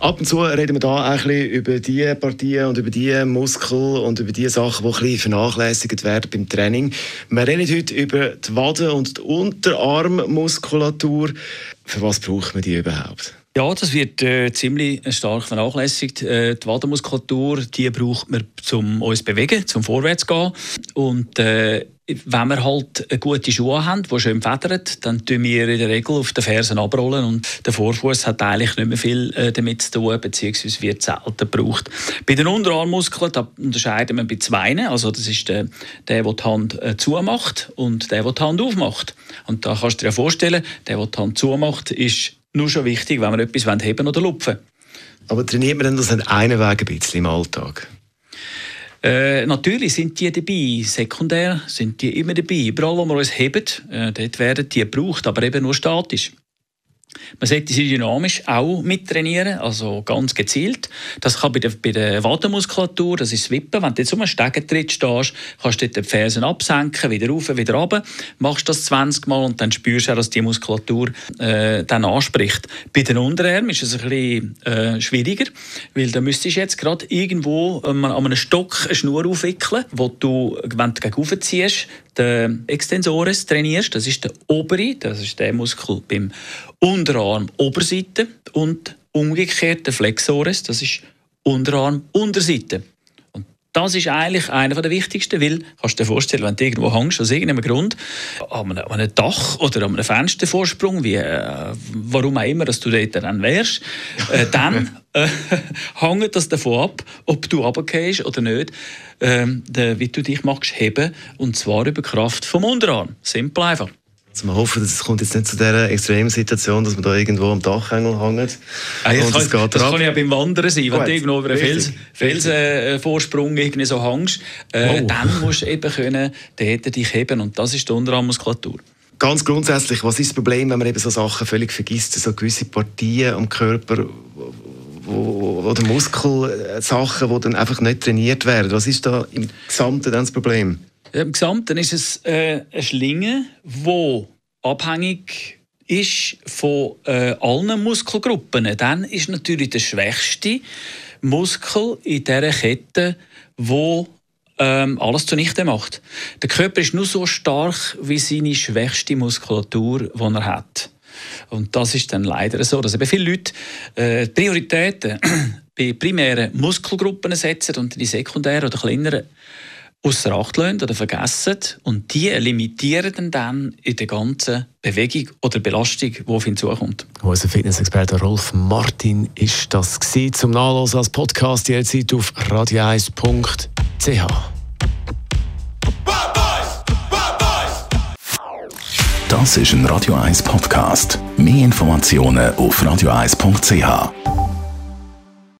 Ab und zu reden wir da ein bisschen über die Partien und über die Muskeln und über die Sachen, die ein bisschen vernachlässigt werden beim Training. Wir reden heute über die Waden- und die Unterarmmuskulatur. Für was braucht man die überhaupt? Ja, das wird äh, ziemlich stark vernachlässigt. Äh, die Wadenmuskulatur, die braucht man, um uns zu bewegen, zum Vorwärts zu gehen. Und äh, wenn wir halt gute Schuhe haben, die schön federn, dann tun wir in der Regel auf den Fersen abrollen und der Vorfuß hat eigentlich nicht mehr viel äh, damit zu tun, beziehungsweise wird selten gebraucht. Bei den Unterarmmuskeln unterscheiden wir bei zwei. Also das ist der, der, der die Hand äh, zumacht und der, der die Hand aufmacht. Und da kannst du dir vorstellen, der, der die Hand zumacht, ist nur schon wichtig, wenn wir etwas heben oder lupfen Aber trainiert man denn das nicht einen Weg ein bisschen im Alltag? Äh, natürlich sind die dabei, sekundär sind die immer dabei. Überall, wo wir uns heben, äh, dort werden die gebraucht, aber eben nur statisch. Man sollte sie dynamisch auch mittrainieren, also ganz gezielt. Das kann bei der, bei der Wadenmuskulatur, das ist das Wippen. Wenn du jetzt um einen Stegentritt stehst, kannst du die Fersen absenken, wieder rauf, wieder runter. Machst das 20 Mal und dann spürst du auch, dass die Muskulatur äh, dann anspricht. Bei den Unterarmen ist es ein bisschen äh, schwieriger, weil da müsstest du jetzt gerade irgendwo ähm, an einem Stock eine Schnur aufwickeln, wo du, wenn du gegen ziehst, den Extensores trainierst. Das ist der obere, das ist der Muskel beim Unterarm Oberseite und umgekehrt der Flexores, das ist Unterarm Unterseite. Und das ist eigentlich einer der wichtigsten, weil, kannst du dir vorstellen, wenn du irgendwo hängst, aus irgendeinem Grund, an einem, an einem Dach oder an einem Fenstervorsprung, wie, äh, warum auch immer, dass du dort dann wärst, äh, dann äh, hängt das davon ab, ob du runtergehst oder nicht, äh, wie du dich machst heben, und zwar über Kraft vom Unterarm. Simpel einfach. Also wir hoffen, es kommt jetzt nicht zu dieser extremen Situation, dass man da irgendwo am Dachhängel hängt. Ah, und kann, geht das kann ja beim Wandern sein. Wenn du irgendwo über einen Fels, Felsenvorsprung äh, so hängst, äh, oh. dann musst du eben können, dort dich heben. Und das ist die Unterarmmuskulatur. Ganz grundsätzlich, was ist das Problem, wenn man eben so Sachen völlig vergisst, so gewisse Partien am Körper, oder Muskelsachen, die dann einfach nicht trainiert werden? Was ist da im Gesamten dann das Problem? Im Gesamten ist es äh, eine Schlinge, die abhängig ist von äh, allen Muskelgruppen. Dann ist natürlich der schwächste Muskel in dieser Kette, wo ähm, alles zunichte macht. Der Körper ist nur so stark wie seine schwächste Muskulatur, die er hat. Und das ist dann leider so, dass eben viele Leute äh, Prioritäten bei primären Muskelgruppen setzen und die sekundären oder kleineren außer Acht lassen oder vergessen und die limitieren dann in der ganzen Bewegung oder Belastung, die auf ihn zukommt. Unser Fitnessexperte Rolf Martin ist das gewesen. zum Nachlesen als Podcast jederzeit auf radio1.ch. Das ist ein Radio 1 Podcast. Mehr Informationen auf radio1.ch.